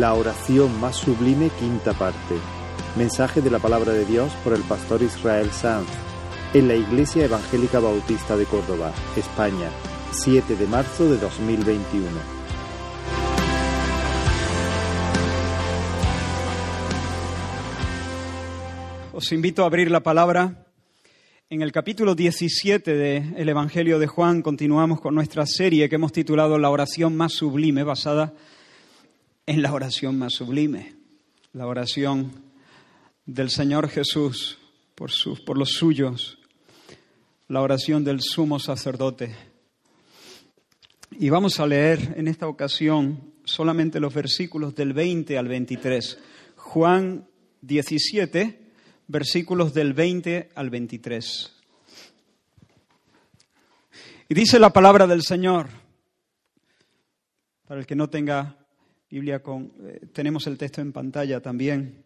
La oración más sublime, quinta parte. Mensaje de la palabra de Dios por el pastor Israel Sanz en la Iglesia Evangélica Bautista de Córdoba, España, 7 de marzo de 2021. Os invito a abrir la palabra. En el capítulo 17 del Evangelio de Juan continuamos con nuestra serie que hemos titulado La oración más sublime, basada en la oración más sublime, la oración del Señor Jesús por, por los suyos, la oración del sumo sacerdote. Y vamos a leer en esta ocasión solamente los versículos del 20 al 23. Juan 17, versículos del 20 al 23. Y dice la palabra del Señor, para el que no tenga Biblia con, eh, tenemos el texto en pantalla también.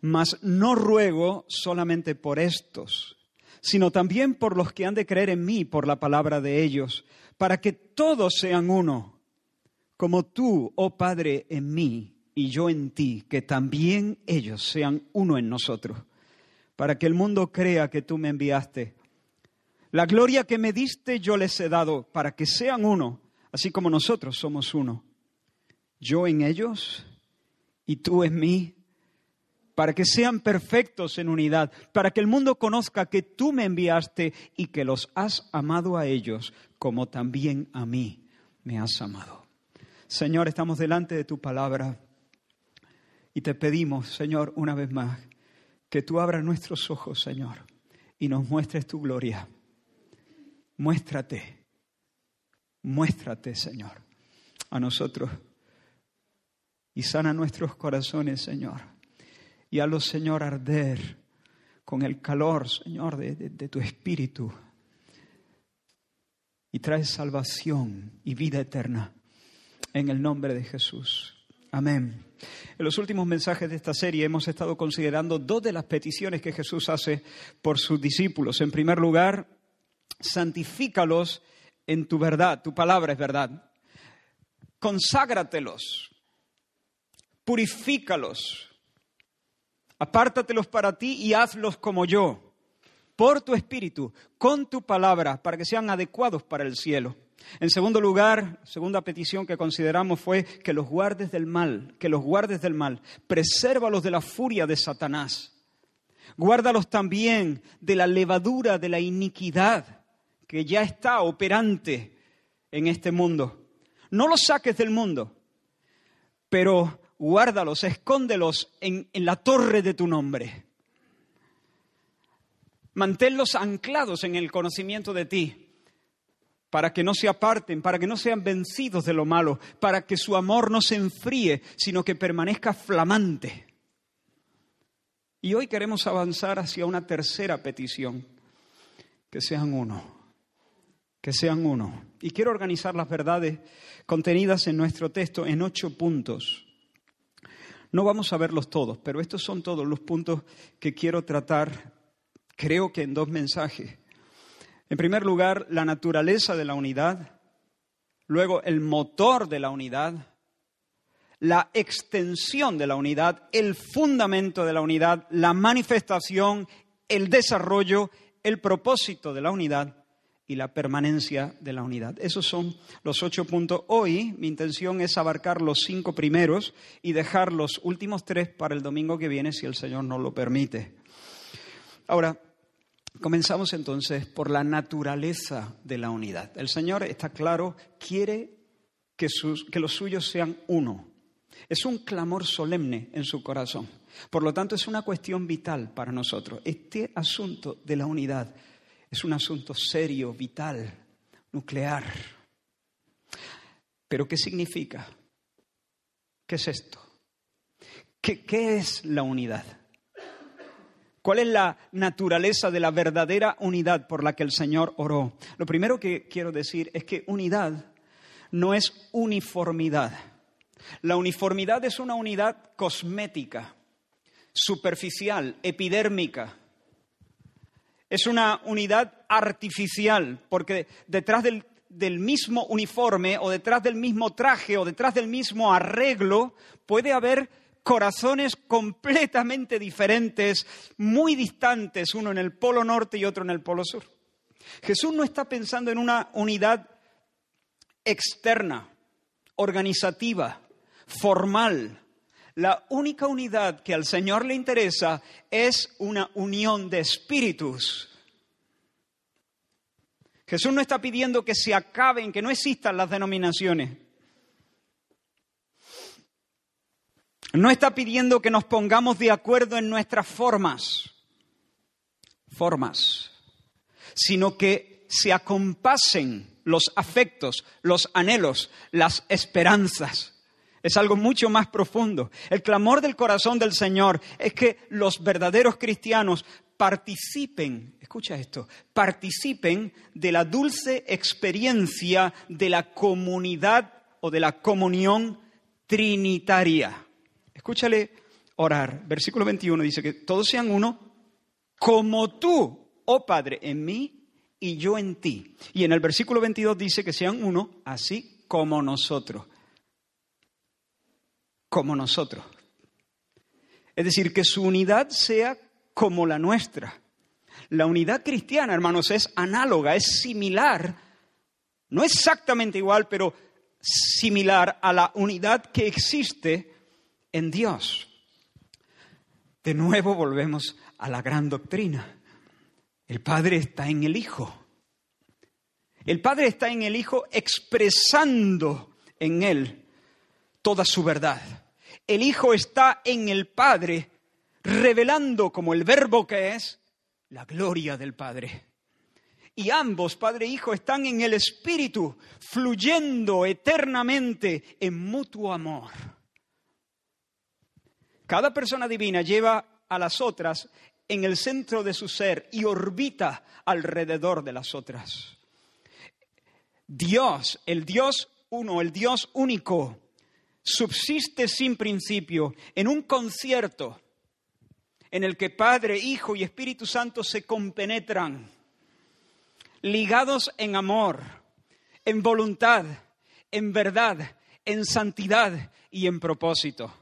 Mas no ruego solamente por estos, sino también por los que han de creer en mí por la palabra de ellos, para que todos sean uno, como tú, oh Padre, en mí y yo en ti, que también ellos sean uno en nosotros, para que el mundo crea que tú me enviaste. La gloria que me diste yo les he dado, para que sean uno, así como nosotros somos uno yo en ellos y tú en mí, para que sean perfectos en unidad, para que el mundo conozca que tú me enviaste y que los has amado a ellos como también a mí me has amado. Señor, estamos delante de tu palabra y te pedimos, Señor, una vez más, que tú abras nuestros ojos, Señor, y nos muestres tu gloria. Muéstrate, muéstrate, Señor, a nosotros y sana nuestros corazones, Señor. Y hazlos, Señor, arder con el calor, Señor, de, de tu espíritu. Y trae salvación y vida eterna en el nombre de Jesús. Amén. En los últimos mensajes de esta serie hemos estado considerando dos de las peticiones que Jesús hace por sus discípulos. En primer lugar, santifícalos en tu verdad, tu palabra es verdad. Conságratelos, purifícalos, apártatelos para ti y hazlos como yo, por tu espíritu, con tu palabra, para que sean adecuados para el cielo. En segundo lugar, segunda petición que consideramos fue que los guardes del mal, que los guardes del mal, presérvalos de la furia de Satanás. Guárdalos también de la levadura de la iniquidad que ya está operante en este mundo. No los saques del mundo, pero guárdalos, escóndelos en, en la torre de tu nombre. Manténlos anclados en el conocimiento de ti, para que no se aparten, para que no sean vencidos de lo malo, para que su amor no se enfríe, sino que permanezca flamante. Y hoy queremos avanzar hacia una tercera petición, que sean uno, que sean uno. Y quiero organizar las verdades contenidas en nuestro texto en ocho puntos. No vamos a verlos todos, pero estos son todos los puntos que quiero tratar, creo que en dos mensajes. En primer lugar, la naturaleza de la unidad, luego el motor de la unidad, la extensión de la unidad, el fundamento de la unidad, la manifestación, el desarrollo, el propósito de la unidad y la permanencia de la unidad. Esos son los ocho puntos. Hoy mi intención es abarcar los cinco primeros y dejar los últimos tres para el domingo que viene, si el Señor nos lo permite. Ahora, comenzamos entonces por la naturaleza de la unidad. El Señor, está claro, quiere que, sus, que los suyos sean uno. Es un clamor solemne en su corazón. Por lo tanto, es una cuestión vital para nosotros. Este asunto de la unidad es un asunto serio, vital, nuclear. Pero ¿qué significa? ¿Qué es esto? ¿Qué, ¿Qué, es la unidad? ¿Cuál es la naturaleza de la verdadera unidad por la que el Señor oró? Lo primero que quiero decir es que unidad no es uniformidad. La uniformidad es una unidad cosmética, superficial, epidérmica. Es una unidad artificial, porque detrás del mismo uniforme o detrás del mismo traje o detrás del mismo arreglo puede haber corazones completamente diferentes, muy distantes, uno en el polo norte y otro en el polo sur. Jesús no está pensando en una unidad externa, organizativa, formal. La única unidad que al Señor le interesa es una unión de espíritus. Jesús no está pidiendo que se acaben, que no existan las denominaciones. No está pidiendo que nos pongamos de acuerdo en nuestras formas, formas, sino que se acompasen los afectos, los anhelos, las esperanzas. Es algo mucho más profundo. El clamor del corazón del Señor es que los verdaderos cristianos participen, escucha esto, participen de la dulce experiencia de la comunidad o de la comunión trinitaria. Escúchale orar. Versículo 21 dice que todos sean uno como tú, oh Padre, en mí y yo en ti. Y en el versículo 22 dice que sean uno así como nosotros. Como nosotros. Es decir, que su unidad sea como la nuestra. La unidad cristiana, hermanos, es análoga, es similar, no exactamente igual, pero similar a la unidad que existe en Dios. De nuevo volvemos a la gran doctrina. El Padre está en el Hijo. El Padre está en el Hijo expresando en Él toda su verdad. El Hijo está en el Padre revelando como el verbo que es la gloria del Padre. Y ambos, Padre e Hijo, están en el Espíritu, fluyendo eternamente en mutuo amor. Cada persona divina lleva a las otras en el centro de su ser y orbita alrededor de las otras. Dios, el Dios uno, el Dios único, subsiste sin principio en un concierto en el que Padre, Hijo y Espíritu Santo se compenetran, ligados en amor, en voluntad, en verdad, en santidad y en propósito.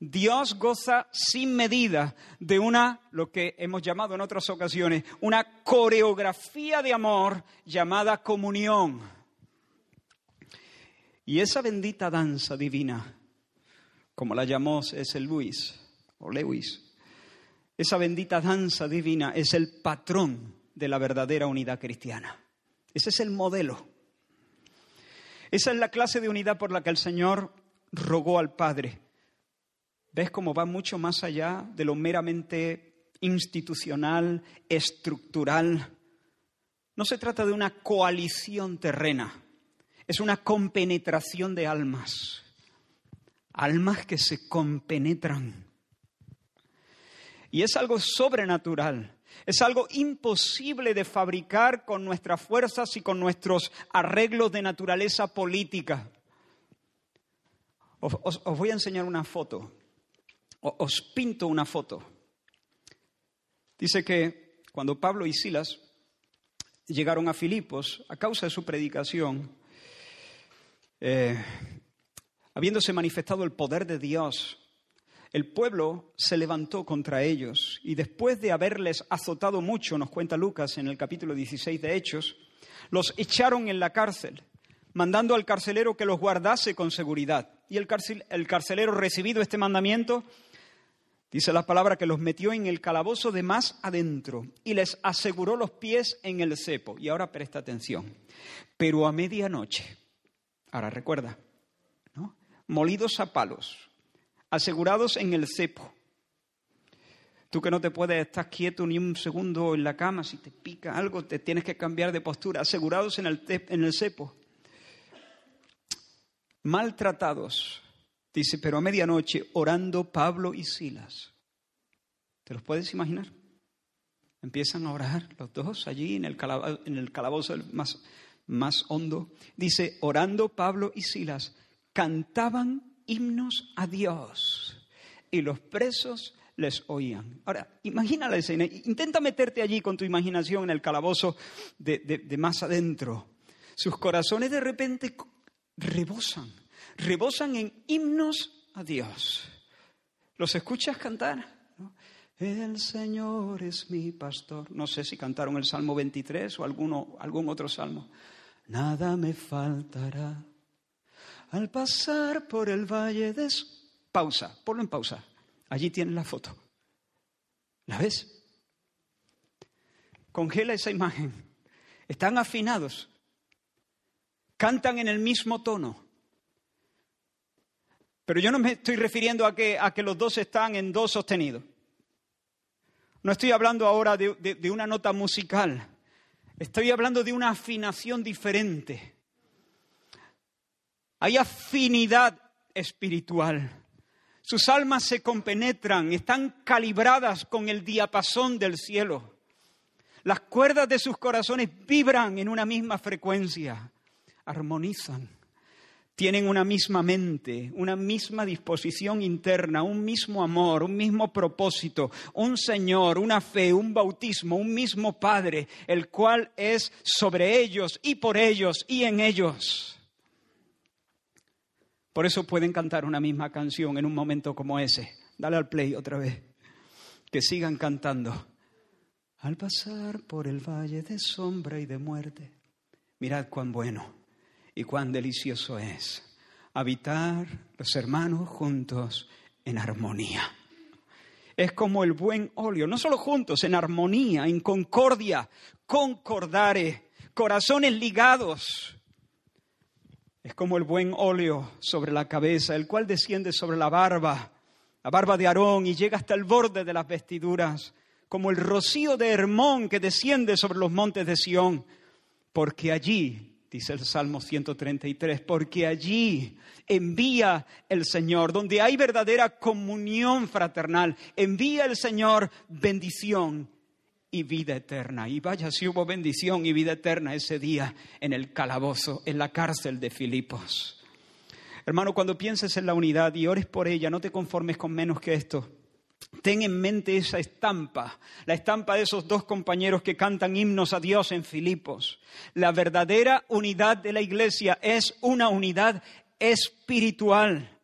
Dios goza sin medida de una, lo que hemos llamado en otras ocasiones, una coreografía de amor llamada comunión. Y esa bendita danza divina, como la llamó ese Luis o Lewis, esa bendita danza divina es el patrón de la verdadera unidad cristiana. Ese es el modelo. Esa es la clase de unidad por la que el Señor rogó al Padre ¿Ves cómo va mucho más allá de lo meramente institucional, estructural? No se trata de una coalición terrena, es una compenetración de almas, almas que se compenetran. Y es algo sobrenatural, es algo imposible de fabricar con nuestras fuerzas y con nuestros arreglos de naturaleza política. Os, voy a enseñar una foto os pinto una foto. Dice que cuando Pablo y Silas llegaron a Filipos, a causa de su predicación, eh, habiéndose manifestado el poder de Dios, el pueblo se levantó contra ellos y después de haberles azotado mucho, nos cuenta Lucas en el capítulo 16 de Hechos, los echaron en la cárcel, mandando al carcelero que los guardase con seguridad. Y el, el carcelero, recibido este mandamiento, Dice la palabra que los metió en el calabozo de más adentro y les aseguró los pies en el cepo. Y ahora presta atención. Pero a medianoche, ahora recuerda, ¿no? molidos a palos, asegurados en el cepo. Tú que no te puedes estar quieto ni un segundo en la cama, si te pica algo, te tienes que cambiar de postura, asegurados en el, en el cepo. Maltratados Dice, pero a medianoche orando Pablo y Silas. ¿Te los puedes imaginar? Empiezan a orar los dos allí en el, calabozo, más, más hondo. Dice, orando Pablo y Silas, cantaban himnos a Dios y los presos les oían. Ahora, imagina la escena, intenta meterte allí con tu imaginación en el calabozo de más adentro. Sus corazones de repente rebosan, rebosan en himnos a Dios. ¿Los escuchas cantar? El Señor es mi pastor. No sé si cantaron el Salmo 23 o alguno, algún otro salmo. Nada me faltará al pasar por el valle de... Pausa, ponlo en pausa. Allí tienes la foto. ¿La ves? Congela esa imagen. Están afinados. Cantan en el mismo tono. Pero yo no me estoy refiriendo a que, a que los dos están en do sostenido. No estoy hablando ahora de una nota musical. Estoy hablando de una afinación diferente. Hay afinidad espiritual. Sus almas se compenetran, están calibradas con el diapasón del cielo. Las cuerdas de sus corazones vibran en una misma frecuencia, armonizan, tienen una misma mente, una misma disposición interna, un mismo amor, un mismo propósito, un Señor, una fe, un bautismo, un mismo Padre, el cual es sobre ellos y por ellos y en ellos. Por eso pueden cantar una misma canción en un momento como ese. Dale al play otra vez. Que sigan cantando. Al pasar por el valle de sombra y de muerte, mirad cuán bueno y cuán delicioso es habitar los hermanos juntos en armonía. Es como el buen óleo, no solo juntos, en armonía, en concordia, concordare, corazones ligados, es como el buen óleo sobre la cabeza, el cual desciende sobre la barba, la barba de Aarón, y llega hasta el borde de las vestiduras, como el rocío de Hermón que desciende sobre los montes de Sión, porque allí, dice el Salmo 133, porque allí envía el Señor, donde hay verdadera comunión fraternal, envía el Señor bendición y vida eterna. Y vaya si hubo bendición y vida eterna ese día en el calabozo, en la cárcel de Filipos. Hermano, cuando pienses en la unidad y ores por ella, no te conformes con menos que esto. Ten en mente esa estampa, la estampa de esos dos compañeros que cantan himnos a Dios en Filipos. La verdadera unidad de la iglesia es una unidad espiritual.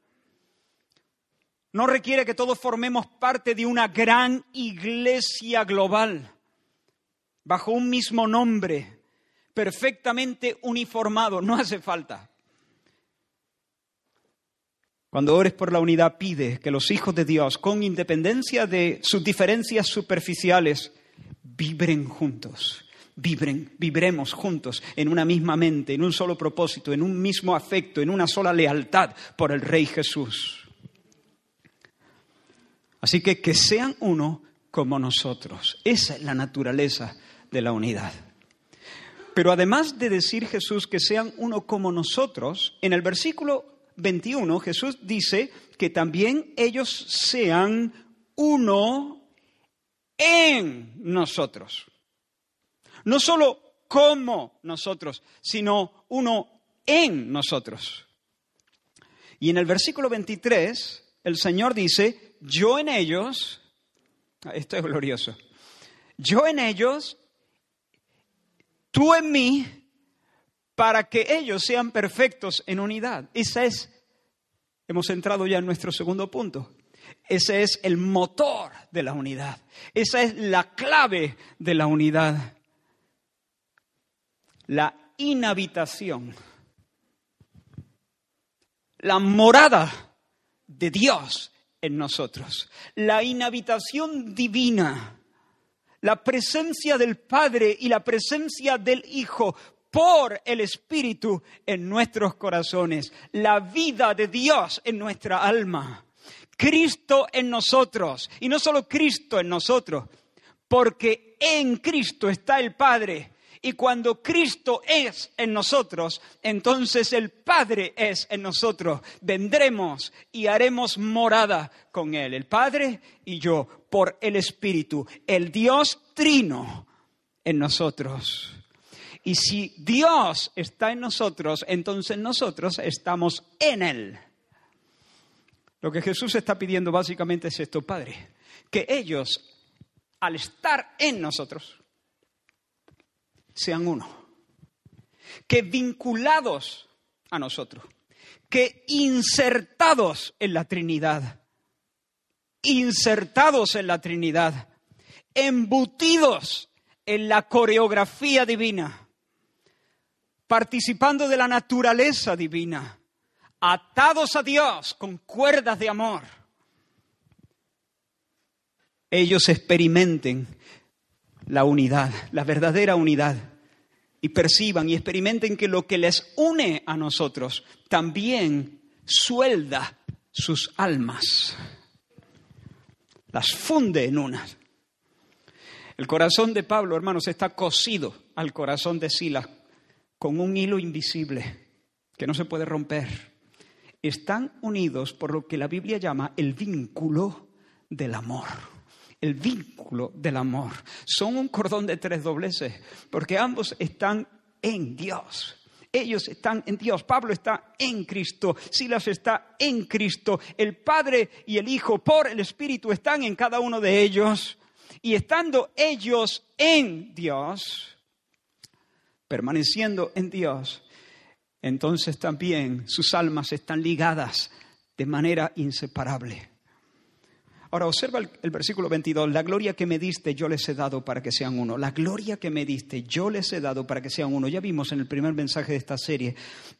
No requiere que todos formemos parte de una gran iglesia global bajo un mismo nombre, perfectamente uniformado, no hace falta. Cuando ores por la unidad, pide que los hijos de Dios, con independencia de sus diferencias superficiales, vibren juntos, vibren, vibremos juntos en una misma mente, en un solo propósito, en un mismo afecto, en una sola lealtad por el Rey Jesús. Así que que sean uno como nosotros. Esa es la naturaleza de la unidad. Pero además de decir Jesús que sean uno como nosotros, en el versículo 21 Jesús dice que también ellos sean uno en nosotros. No solo como nosotros, sino uno en nosotros. Y en el versículo 23 el Señor dice, yo en ellos, esto es glorioso, yo en ellos tú en mí, para que ellos sean perfectos en unidad. Esa es, hemos entrado ya en nuestro segundo punto. Ese es el motor de la unidad. Esa es la clave de la unidad. La inhabitación. La morada de Dios en nosotros. La inhabitación divina la presencia del Padre y la presencia del Hijo por el Espíritu en nuestros corazones, la vida de Dios en nuestra alma, Cristo en nosotros, y no solo Cristo en nosotros, porque en Cristo está el Padre. Y cuando Cristo es en nosotros, entonces el Padre es en nosotros. Vendremos y haremos morada con Él, el Padre y yo, por el Espíritu, el Dios trino en nosotros. Y si Dios está en nosotros, entonces nosotros estamos en Él. Lo que Jesús está pidiendo básicamente es esto, Padre, que ellos, al estar en nosotros, sean uno. que vinculados a nosotros, que insertados en la Trinidad, insertados en la Trinidad, embutidos en la coreografía divina, participando de la naturaleza divina, atados a Dios con cuerdas de amor, ellos experimenten la unidad, la verdadera unidad, y perciban y experimenten que lo que les une a nosotros también suelda sus almas, las funde en unas. El corazón de Pablo, hermanos, está cosido al corazón de Silas con un hilo invisible que no se puede romper. Están unidos por lo que la Biblia llama el vínculo del amor el vínculo del amor. Son un cordón de tres dobleces, porque ambos están en Dios. Ellos están en Dios. Pablo está en Cristo. Silas está en Cristo. El Padre y el Hijo por el Espíritu están en cada uno de ellos. Y estando ellos en Dios, permaneciendo en Dios, entonces también sus almas están ligadas de manera inseparable. Ahora observa el, versículo 22, la gloria que me diste yo les he dado para que sean uno, la gloria que me diste yo les he dado para que sean uno. Ya vimos en el primer mensaje de esta serie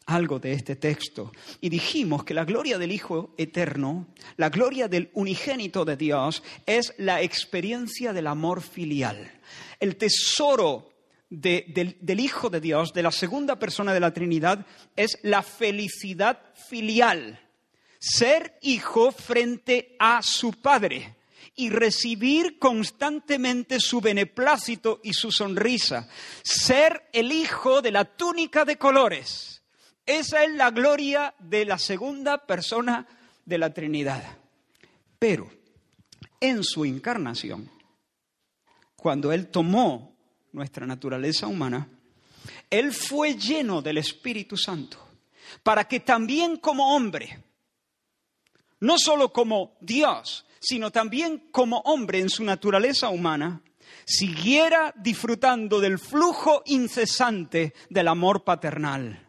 algo de este texto y dijimos que la gloria del Hijo eterno, la gloria del unigénito de Dios es la experiencia del amor filial, el tesoro del, Hijo de Dios, de la segunda persona de la Trinidad, es la felicidad filial ser hijo frente a su padre y recibir constantemente su beneplácito y su sonrisa. Ser el hijo de la túnica de colores. Esa es la gloria de la segunda persona de la Trinidad. Pero en su encarnación, cuando Él tomó nuestra naturaleza humana, Él fue lleno del Espíritu Santo para que también como hombre, no solo como Dios, sino también como hombre en su naturaleza humana, siguiera disfrutando del flujo incesante del amor paternal.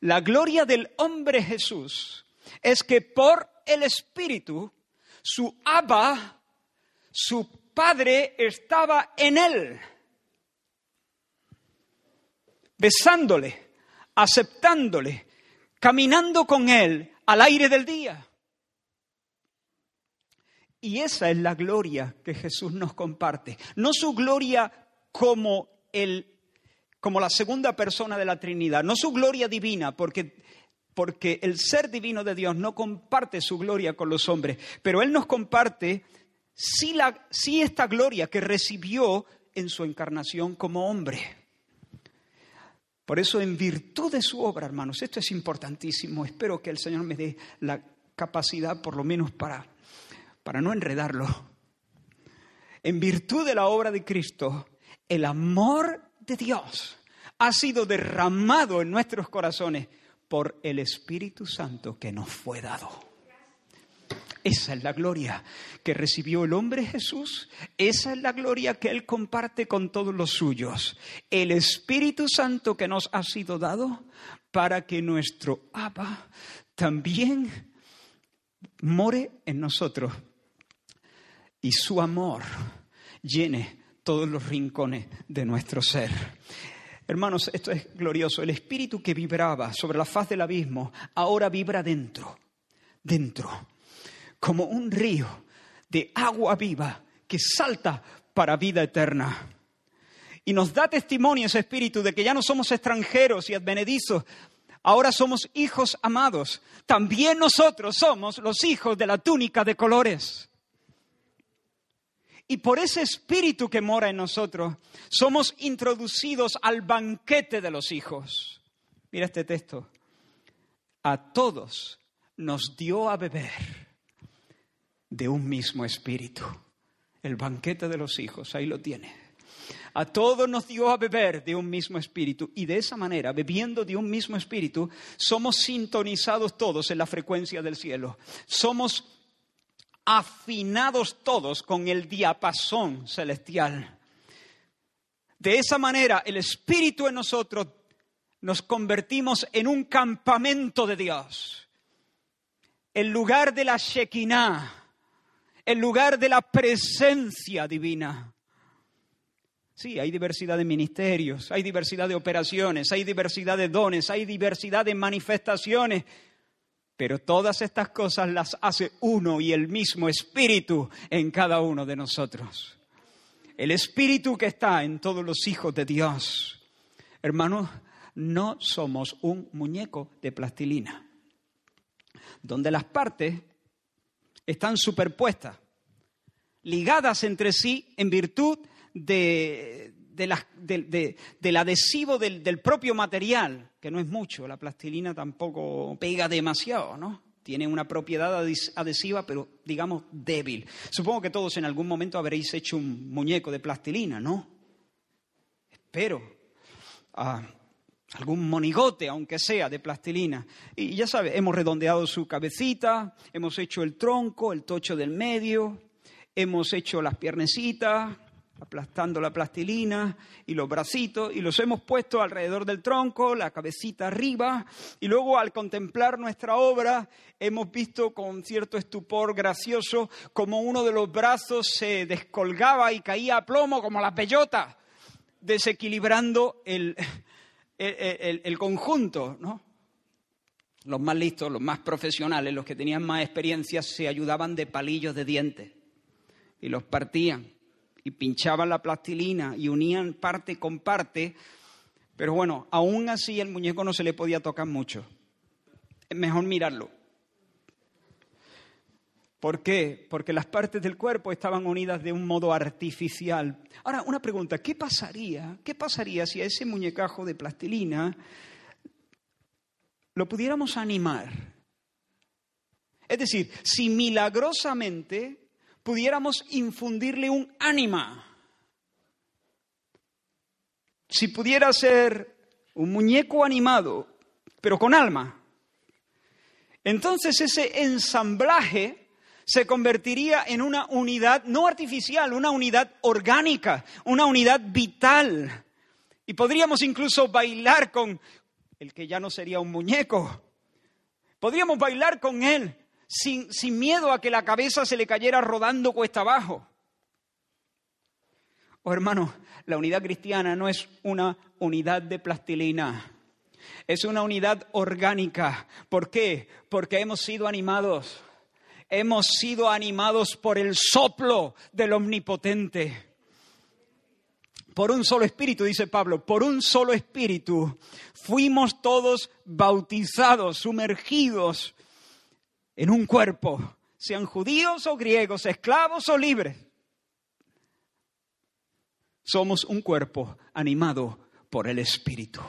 La gloria del hombre Jesús es que por el Espíritu, su Abba, su Padre, estaba en él, besándole, aceptándole, caminando con él al aire del día. Y esa es la gloria que Jesús nos comparte. No su gloria como, el, como la segunda persona de la Trinidad, no su gloria divina, porque, porque el ser divino de Dios no comparte su gloria con los hombres, pero Él nos comparte sí, la, sí esta gloria que recibió en su encarnación como hombre. Por eso, en virtud de su obra, hermanos, esto es importantísimo. Espero que el Señor me dé la capacidad, por lo menos, para para no enredarlo, en virtud de la obra de Cristo, el amor de Dios ha sido derramado en nuestros corazones por el Espíritu Santo que nos fue dado. Esa es la gloria que recibió el hombre Jesús. Esa es la gloria que Él comparte con todos los suyos. El Espíritu Santo que nos ha sido dado para que nuestro Abba también more en nosotros y su amor llene todos los rincones de nuestro ser. Hermanos, esto es glorioso. El espíritu que vibraba sobre la faz del abismo ahora vibra dentro, dentro, como un río de agua viva que salta para vida eterna. Y nos da testimonio ese espíritu de que ya no somos extranjeros y advenedizos, ahora somos hijos amados. También nosotros somos los hijos de la túnica de colores. Y por ese espíritu que mora en nosotros, somos introducidos al banquete de los hijos. Mira este texto. A todos nos dio a beber de un mismo espíritu. El banquete de los hijos, ahí lo tiene. A todos nos dio a beber de un mismo espíritu y de esa manera, bebiendo de un mismo espíritu, somos sintonizados todos en la frecuencia del cielo. Somos afinados todos con el diapasón celestial. De esa manera, el Espíritu en nosotros nos convertimos en un campamento de Dios, el lugar de la Shekinah, el lugar de la presencia divina. Sí, hay diversidad de ministerios, hay diversidad de operaciones, hay diversidad de dones, hay diversidad de manifestaciones, pero todas estas cosas las hace uno y el mismo Espíritu en cada uno de nosotros. El Espíritu que está en todos los hijos de Dios. Hermanos, no somos un muñeco de plastilina, donde las partes están superpuestas, ligadas entre sí en virtud de, del adhesivo del, del, propio material, que no es mucho, la plastilina tampoco pega demasiado, ¿no? Tiene una propiedad adhesiva, pero digamos débil. Supongo que todos en algún momento habréis hecho un muñeco de plastilina, ¿no? Espero. Ah, algún monigote, aunque sea de plastilina. Y ya sabes, hemos redondeado su cabecita, hemos hecho el tronco, el tocho del medio, hemos hecho las piernecitas, aplastando la plastilina y los bracitos y los hemos puesto alrededor del tronco, la cabecita arriba y luego al contemplar nuestra obra hemos visto con cierto estupor gracioso como uno de los brazos se descolgaba y caía a plomo como la peyota, desequilibrando el, el, conjunto, ¿no? Los más listos, los más profesionales, los que tenían más experiencia, se ayudaban de palillos de dientes y los partían y pinchaban la plastilina y unían parte con parte, pero bueno, aún así el muñeco no se le podía tocar mucho. Es mejor mirarlo. ¿Por qué? Porque las partes del cuerpo estaban unidas de un modo artificial. Ahora, una pregunta, ¿qué pasaría? ¿Qué pasaría si a ese muñecajo de plastilina lo pudiéramos animar? Es decir, si milagrosamente pudiéramos infundirle un ánima. Si pudiera ser un muñeco animado, pero con alma, entonces ese ensamblaje se convertiría en una unidad no artificial, una unidad orgánica, una unidad vital. Y podríamos incluso bailar con el que ya no sería un muñeco. Podríamos bailar con él sin, miedo a que la cabeza se le cayera rodando cuesta abajo. Oh, hermano, la unidad cristiana no es una unidad de plastilina, es una unidad orgánica. ¿Por qué? Porque hemos sido animados, hemos sido animados por el soplo del Omnipotente. Por un solo espíritu, dice Pablo, por un solo espíritu fuimos todos bautizados, sumergidos en un cuerpo, sean judíos o griegos, esclavos o libres. Somos un cuerpo animado por el Espíritu.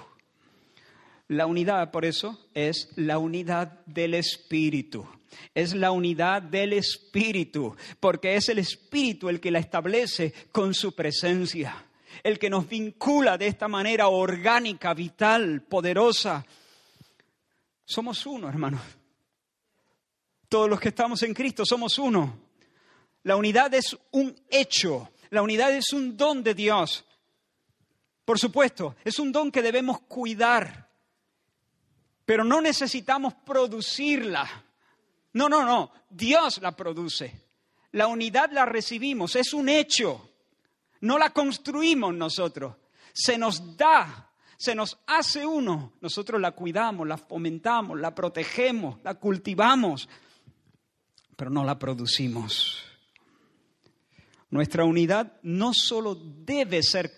La unidad, por eso, es la unidad del Espíritu. Es la unidad del Espíritu, porque es el Espíritu el que la establece con su presencia, el que nos vincula de esta manera orgánica, vital, poderosa. Somos uno, hermanos. Todos los que estamos en Cristo somos uno. La unidad es un hecho, la unidad es un don de Dios. Por supuesto, es un don que debemos cuidar, pero no necesitamos producirla. No, no, no, Dios la produce. La unidad la recibimos, es un hecho. No la construimos nosotros, se nos da, se nos hace uno. Nosotros la cuidamos, la fomentamos, la protegemos, la cultivamos, pero no la producimos. Nuestra unidad no solo debe ser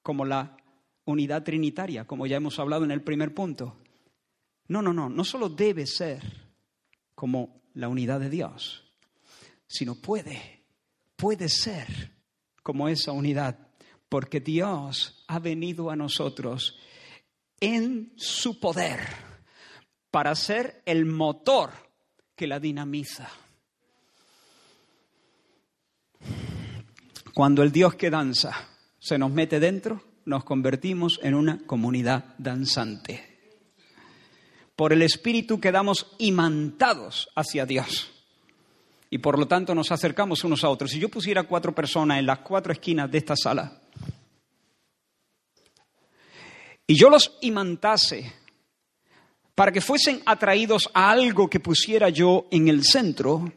como la unidad trinitaria, como ya hemos hablado en el primer punto. No, no, no, no solo debe ser como la unidad de Dios, sino puede, puede ser como esa unidad, porque Dios ha venido a nosotros en su poder para ser el motor que la dinamiza. Cuando el Dios que danza se nos mete dentro, nos convertimos en una comunidad danzante. Por el Espíritu quedamos imantados hacia Dios. Y por lo tanto nos acercamos unos a otros. Si yo pusiera cuatro personas en las cuatro esquinas de esta sala y yo los imantase para que fuesen atraídos a algo que pusiera yo en el centro,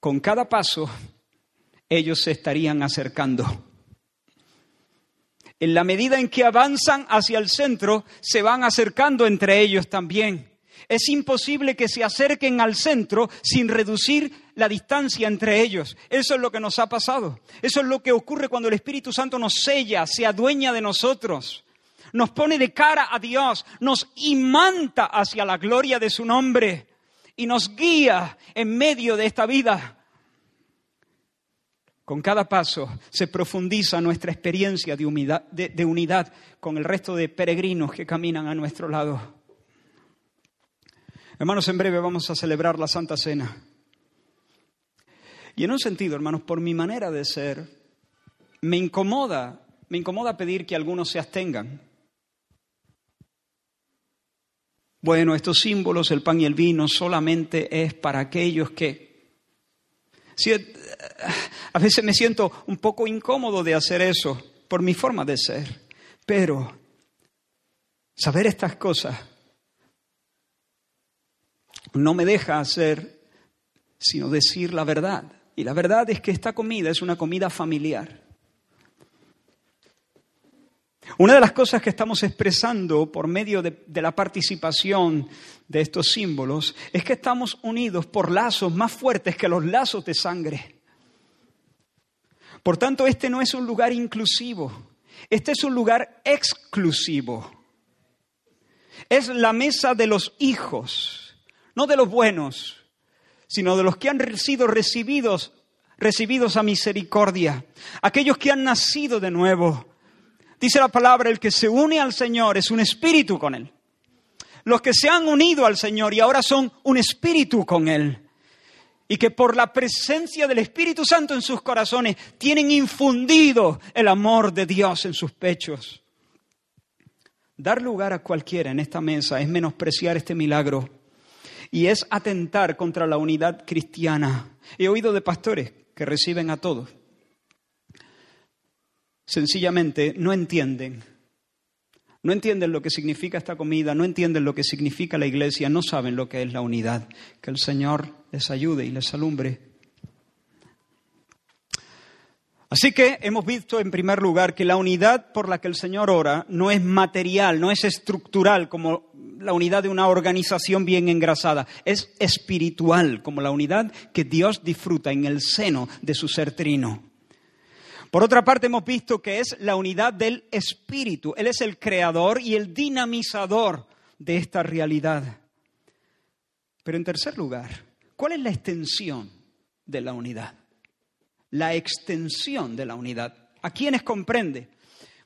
con cada paso ellos se estarían acercando. En la medida en que avanzan hacia el centro, se van acercando entre ellos también. Es imposible que se acerquen al centro sin reducir la distancia entre ellos. Eso es lo que nos ha pasado. Eso es lo que ocurre cuando el Espíritu Santo nos sella, se adueña de nosotros, nos pone de cara a Dios, nos imanta hacia la gloria de su nombre y nos guía en medio de esta vida. Con cada paso se profundiza nuestra experiencia de unidad, con el resto de peregrinos que caminan a nuestro lado. Hermanos, en breve vamos a celebrar la Santa Cena. Y en un sentido, hermanos, por mi manera de ser, me incomoda, me incomoda pedir que algunos se abstengan. Bueno, estos símbolos, el pan y el vino, solamente es para aquellos que... Si, a veces me siento un poco incómodo de hacer eso por mi forma de ser, pero saber estas cosas no me deja hacer sino decir la verdad. Y la verdad es que esta comida es una comida familiar. Una de las cosas que estamos expresando por medio de, la participación de estos símbolos es que estamos unidos por lazos más fuertes que los lazos de sangre. Por tanto, este no es un lugar inclusivo, este es un lugar exclusivo. Es la mesa de los hijos no de los buenos, sino de los que han sido recibidos, recibidos a misericordia, aquellos que han nacido de nuevo. Dice la palabra, el que se une al Señor es un espíritu con Él. Los que se han unido al Señor y ahora son un espíritu con Él. Y que por la presencia del Espíritu Santo en sus corazones tienen infundido el amor de Dios en sus pechos. Dar lugar a cualquiera en esta mesa es menospreciar este milagro y es atentar contra la unidad cristiana. He oído de pastores que reciben a todos. Sencillamente no entienden. No entienden lo que significa esta comida, no entienden lo que significa la iglesia, no saben lo que es la unidad. Que el Señor les ayude y les alumbre. Así que hemos visto en primer lugar que la unidad por la que el Señor ora no es material, no es estructural como la unidad de una organización bien engrasada, es espiritual, como la unidad que Dios disfruta en el seno de su ser trino. Por otra parte, hemos visto que es la unidad del espíritu. Él es el creador y el dinamizador de esta realidad. Pero en tercer lugar, ¿cuál es la extensión de la unidad? La extensión de la unidad. ¿A quiénes comprende?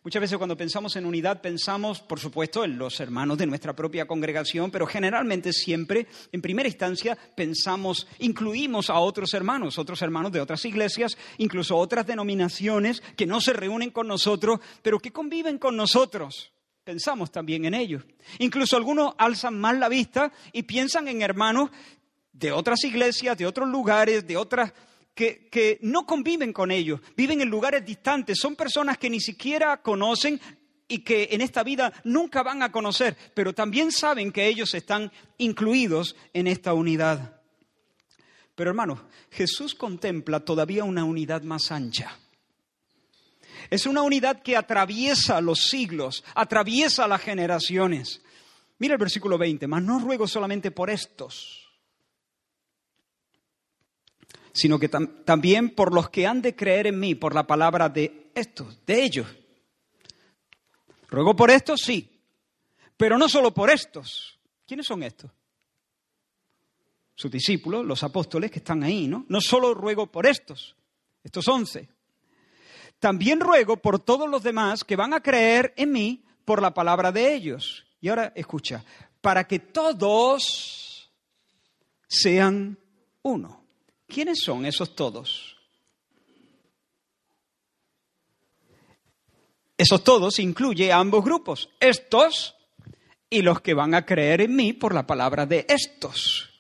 Muchas veces cuando pensamos en unidad pensamos, por supuesto, en los hermanos de nuestra propia congregación, pero generalmente siempre, en primera instancia, pensamos, incluimos a otros hermanos, otros hermanos de otras iglesias, incluso otras denominaciones que no se reúnen con nosotros, pero que conviven con nosotros. Pensamos también en ellos. Incluso algunos alzan más la vista y piensan en hermanos de otras iglesias, de otros lugares, de otras que, no conviven con ellos, viven en lugares distantes, son personas que ni siquiera conocen y que en esta vida nunca van a conocer, pero también saben que ellos están incluidos en esta unidad. Pero hermanos, Jesús contempla todavía una unidad más ancha. Es una unidad que atraviesa los siglos, atraviesa las generaciones. Mira el versículo 20, mas no ruego solamente por estos sino que también por los que han de creer en mí, por la palabra de estos, de ellos. Ruego por estos, sí, pero no solo por estos. ¿Quiénes son estos? Sus discípulos, los apóstoles que están ahí, ¿no? No solo ruego por estos, estos once. También ruego por todos los demás que van a creer en mí por la palabra de ellos. Y ahora escucha, para que todos sean uno ¿Quiénes son esos todos? Esos todos incluye a ambos grupos, estos y los que van a creer en mí por la palabra de estos.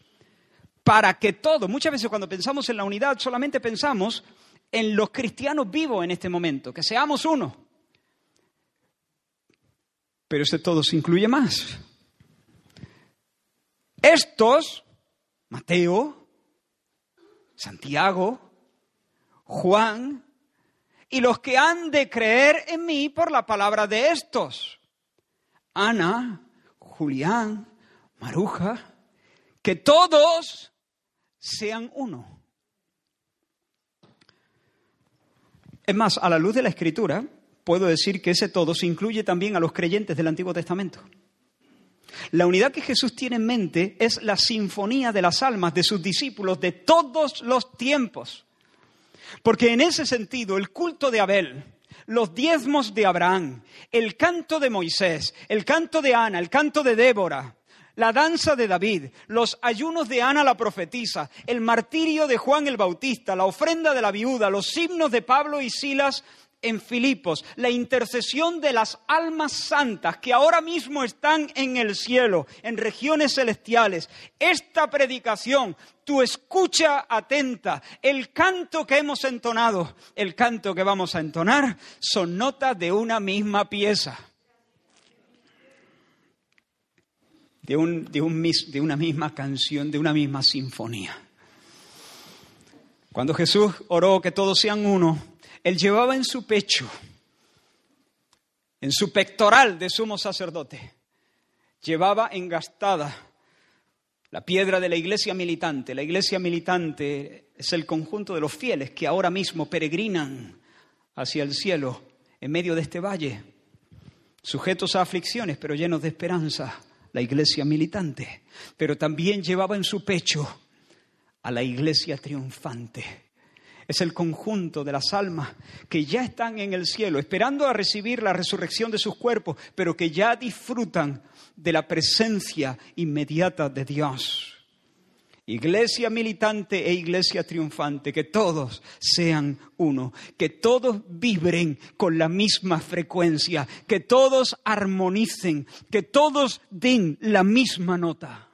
Para que todo, muchas veces cuando pensamos en la unidad solamente pensamos en los cristianos vivos en este momento, que seamos uno. Pero ese todos incluye más. Estos, Mateo, Santiago, Juan, y los que han de creer en mí por la palabra de estos. Ana, Julián, Maruja, que todos sean uno. Es más, a la luz de la Escritura, puedo decir que ese todo se incluye también a los creyentes del Antiguo Testamento. La unidad que Jesús tiene en mente es la sinfonía de las almas de sus discípulos de todos los tiempos. Porque en ese sentido, el culto de Abel, los diezmos de Abraham, el canto de Moisés, el canto de Ana, el canto de Débora, la danza de David, los ayunos de Ana la profetisa, el martirio de Juan el Bautista, la ofrenda de la viuda, los himnos de Pablo y Silas en Filipos, la intercesión de las almas santas que ahora mismo están en el cielo, en regiones celestiales. Esta predicación, tu escucha atenta, el canto que hemos entonado, el canto que vamos a entonar, son notas de una misma pieza. De, de una misma canción, de una misma sinfonía. Cuando Jesús oró que todos sean uno, él llevaba en su pecho, en su pectoral de sumo sacerdote, llevaba engastada la piedra de la iglesia militante. La iglesia militante es el conjunto de los fieles que ahora mismo peregrinan hacia el cielo en medio de este valle, sujetos a aflicciones, pero llenos de esperanza. La iglesia militante, pero también llevaba en su pecho a la iglesia triunfante es el conjunto de las almas que ya están en el cielo, esperando a recibir la resurrección de sus cuerpos, pero que ya disfrutan de la presencia inmediata de Dios. Iglesia militante e iglesia triunfante, que todos sean uno, que todos vibren con la misma frecuencia, que todos armonicen, que todos den la misma nota.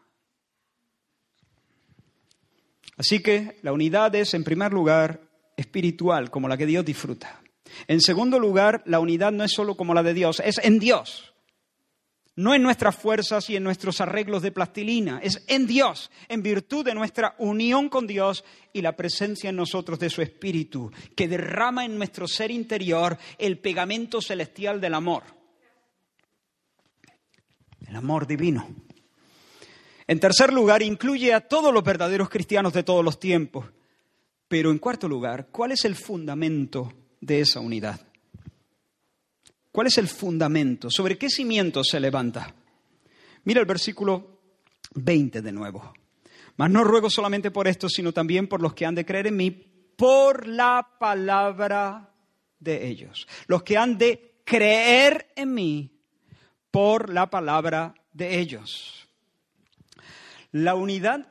Así que la unidad es, en primer lugar, espiritual, como la que Dios disfruta. En segundo lugar, la unidad no es solo como la de Dios, es en Dios. No en nuestras fuerzas y en nuestros arreglos de plastilina, es en Dios, en virtud de nuestra unión con Dios y la presencia en nosotros de su Espíritu, que derrama en nuestro ser interior el pegamento celestial del amor. El amor divino. En tercer lugar, incluye a todos los verdaderos cristianos de todos los tiempos. Pero en cuarto lugar, ¿cuál es el fundamento de esa unidad? ¿Cuál es el fundamento? ¿Sobre qué cimiento se levanta? Mira el versículo 20 de nuevo. Mas no ruego solamente por esto, sino también por los que han de creer en mí, por la palabra de ellos. Los que han de creer en mí, por la palabra de ellos. La unidad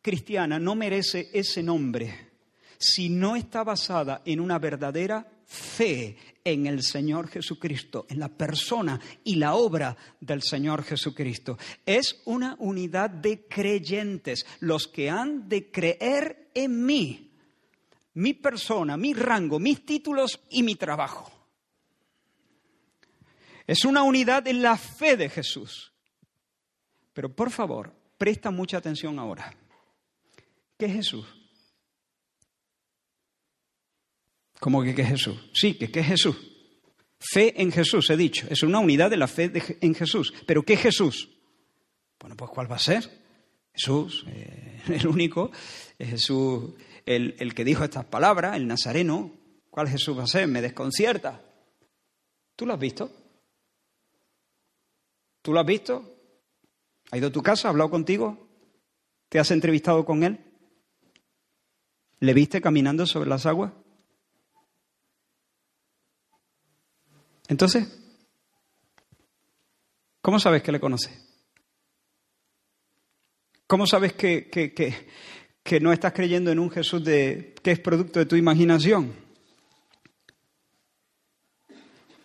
cristiana no merece ese nombre si no está basada en una verdadera fe en el Señor Jesucristo, en la persona y la obra del Señor Jesucristo. Es una unidad de creyentes, los que han de creer en mí, mi persona, mi rango, mis títulos y mi trabajo. Es una unidad en la fe de Jesús. Pero por favor, Presta mucha atención ahora. ¿Qué es Jesús? ¿Cómo que qué es Jesús? Sí, que qué es Jesús. Fe en Jesús, he dicho. Es una unidad de la fe en Jesús. ¿Pero qué es Jesús? Bueno, pues ¿cuál va a ser? Jesús, eh, el único, es Jesús el, el que dijo estas palabras, el nazareno. ¿Cuál Jesús va a ser? Me desconcierta. ¿Tú lo has visto? ¿Tú lo has visto? ¿Ha ido a tu casa? ¿Ha hablado contigo? ¿Te has entrevistado con él? ¿Le viste caminando sobre las aguas? Entonces, ¿cómo sabes que le conoces? ¿Cómo sabes que, que, no estás creyendo en un Jesús de, que es producto de tu imaginación?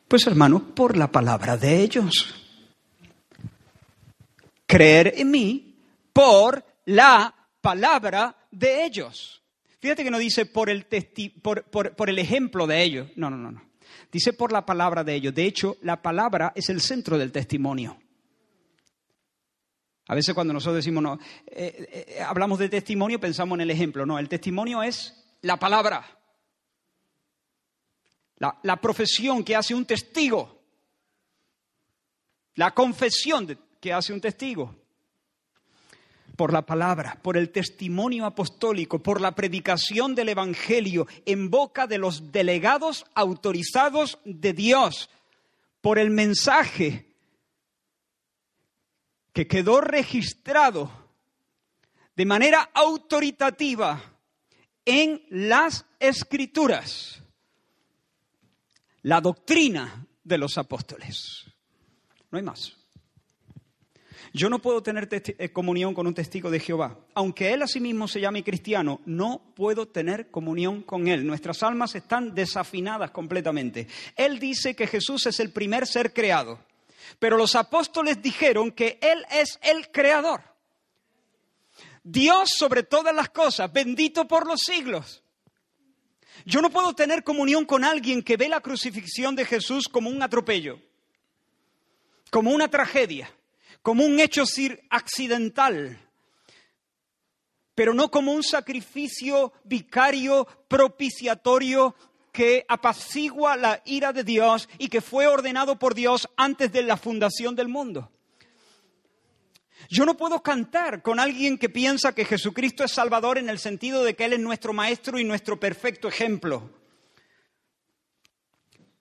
Pues hermano, por la palabra de ellos creer en mí por la palabra de ellos. Fíjate que no dice por el, por, el ejemplo de ellos. No, no, no, no. Dice por la palabra de ellos. De hecho, la palabra es el centro del testimonio. A veces cuando nosotros decimos, no, eh, eh, hablamos de testimonio, pensamos en el ejemplo. No, el testimonio es la palabra. La, profesión que hace un testigo. La confesión que hace un testigo. Por la palabra, por el testimonio apostólico, por la predicación del Evangelio en boca de los delegados autorizados de Dios, por el mensaje que quedó registrado de manera autoritativa en las escrituras, la doctrina de los apóstoles. No hay más. Yo no puedo tener eh, comunión con un testigo de Jehová. Aunque él a sí mismo se llame cristiano, no puedo tener comunión con él. Nuestras almas están desafinadas completamente. Él dice que Jesús es el primer ser creado. Pero los apóstoles dijeron que Él es el creador. Dios sobre todas las cosas, bendito por los siglos. Yo no puedo tener comunión con alguien que ve la crucifixión de Jesús como un atropello, como una tragedia, como un hecho accidental, pero no como un sacrificio vicario propiciatorio que apacigua la ira de Dios y que fue ordenado por Dios antes de la fundación del mundo. Yo no puedo cantar con alguien que piensa que Jesucristo es Salvador en el sentido de que Él es nuestro Maestro y nuestro perfecto ejemplo.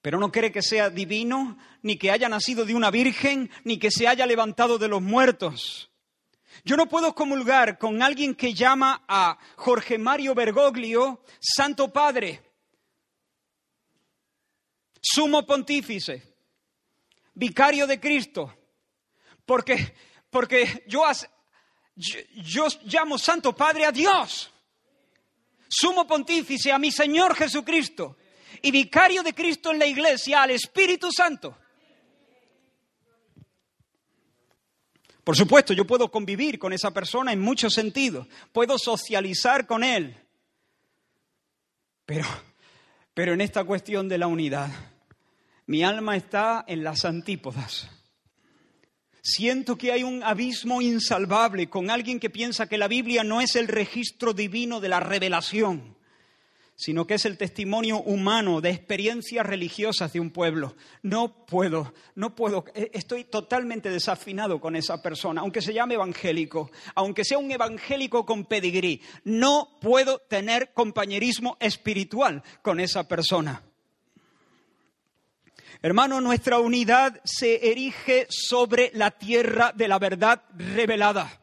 Pero no cree que sea divino, ni que haya nacido de una virgen, ni que se haya levantado de los muertos. Yo no puedo comulgar con alguien que llama a Jorge Mario Bergoglio Santo Padre sumo pontífice, vicario de Cristo, porque, porque yo, yo, llamo Santo Padre a Dios, sumo pontífice a mi Señor Jesucristo y vicario de Cristo en la iglesia al Espíritu Santo. Por supuesto, yo puedo convivir con esa persona en muchos sentidos, puedo socializar con él, pero, pero en esta cuestión de la unidad, mi alma está en las antípodas. Siento que hay un abismo insalvable con alguien que piensa que la Biblia no es el registro divino de la revelación, sino que es el testimonio humano de experiencias religiosas de un pueblo. No puedo, no puedo, e, estoy totalmente desafinado con esa persona, aunque se llame evangélico, aunque sea un evangélico con pedigrí, no puedo tener compañerismo espiritual con esa persona. Hermano, nuestra unidad se erige sobre la tierra de la verdad revelada.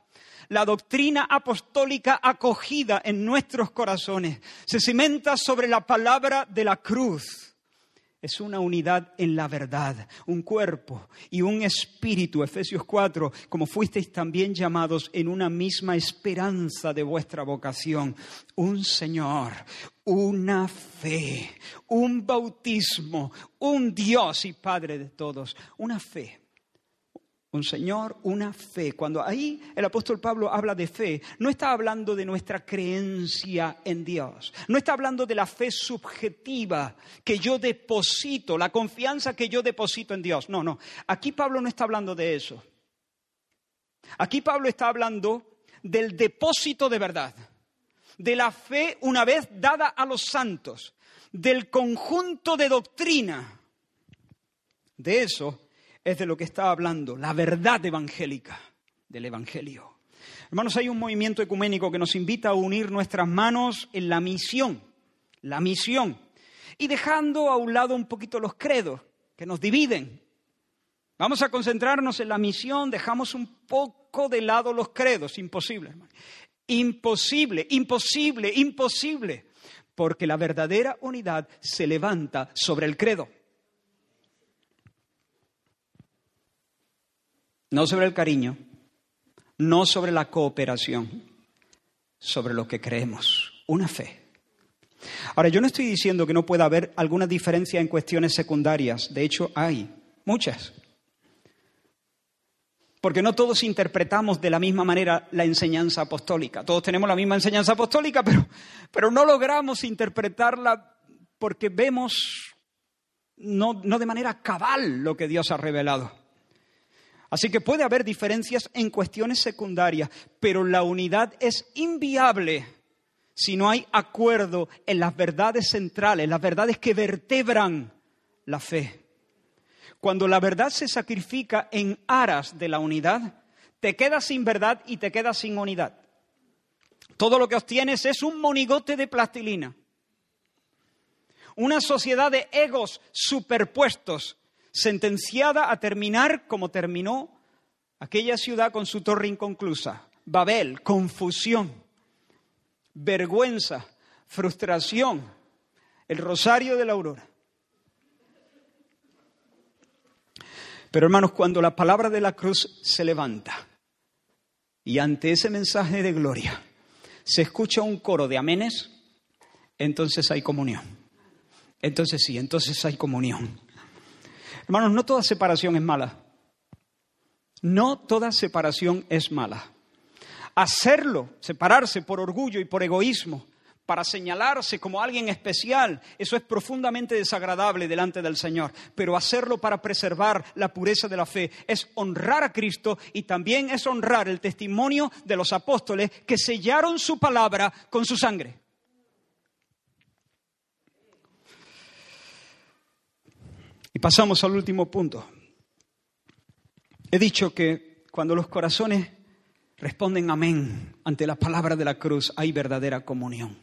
La doctrina apostólica acogida en nuestros corazones. Se cimenta sobre la palabra de la cruz. Es una unidad en la verdad, un cuerpo y un espíritu, Efesios 4, como fuisteis también llamados en una misma esperanza de vuestra vocación, un Señor, una fe, un bautismo, un Dios y Padre de todos, una fe un Señor, una fe. Cuando ahí el apóstol Pablo habla de fe, no está hablando de nuestra creencia en Dios, no está hablando de la fe subjetiva que yo deposito, la confianza que yo deposito en Dios. No, no, aquí Pablo no está hablando de eso. Aquí Pablo está hablando del depósito de verdad, de la fe una vez dada a los santos, del conjunto de doctrina. De eso es de lo que está hablando, la verdad evangélica del Evangelio. Hermanos, hay un movimiento ecuménico que nos invita a unir nuestras manos en la misión, la misión, y dejando a un lado un poquito los credos que nos dividen. Vamos a concentrarnos en la misión, dejamos un poco de lado los credos, imposible. Imposible, imposible, imposible, porque la verdadera unidad se levanta sobre el credo. No sobre el cariño, no sobre la cooperación, sobre lo que creemos, una fe. Ahora, yo no estoy diciendo que no pueda haber alguna diferencia en cuestiones secundarias, de hecho hay muchas. Porque no todos interpretamos de la misma manera la enseñanza apostólica. Todos tenemos la misma enseñanza apostólica, pero, pero no logramos interpretarla porque vemos no, no de manera cabal lo que Dios ha revelado. Así que puede haber diferencias en cuestiones secundarias, pero la unidad es inviable si no hay acuerdo en las verdades centrales, las verdades que vertebran la fe. Cuando la verdad se sacrifica en aras de la unidad, te quedas sin verdad y te quedas sin unidad. Todo lo que obtienes es un monigote de plastilina. Una sociedad de egos superpuestos, sentenciada a terminar como terminó aquella ciudad con su torre inconclusa. Babel, confusión, vergüenza, frustración, el rosario de la aurora. Pero hermanos, cuando la palabra de la cruz se levanta y ante ese mensaje de gloria se escucha un coro de amenes, entonces hay comunión. Entonces sí, entonces hay comunión. Hermanos, no toda separación es mala. No toda separación es mala. Hacerlo, separarse por orgullo y por egoísmo, para señalarse como alguien especial, eso es profundamente desagradable delante del Señor. Pero hacerlo para preservar la pureza de la fe es honrar a Cristo y también es honrar el testimonio de los apóstoles que sellaron su palabra con su sangre. Y pasamos al último punto. He dicho que cuando los corazones responden amén ante la palabra de la cruz, hay verdadera comunión.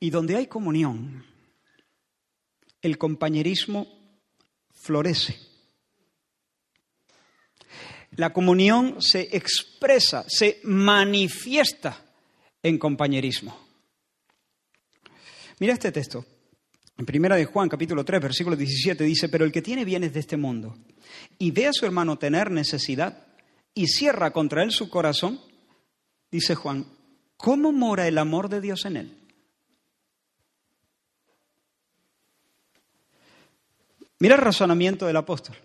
Y donde hay comunión, el compañerismo florece. La comunión se expresa, se manifiesta en compañerismo. Mira este texto. En primera de Juan, capítulo 3, versículo 17 dice, "Pero el que tiene bienes de este mundo y ve a su hermano tener necesidad y cierra contra él su corazón, dice Juan, ¿cómo mora el amor de Dios en él?" Mira el razonamiento del apóstol.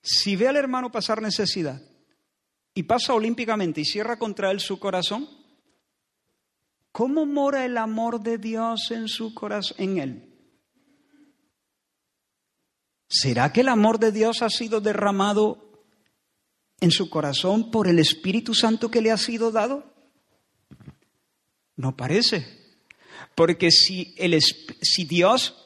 Si ve al hermano pasar necesidad y pasa olímpicamente y cierra contra él su corazón, ¿cómo mora el amor de Dios en su corazón, en él? ¿Será que el amor de Dios ha sido derramado en su corazón por el Espíritu Santo que le ha sido dado? No parece. Porque si, si Dios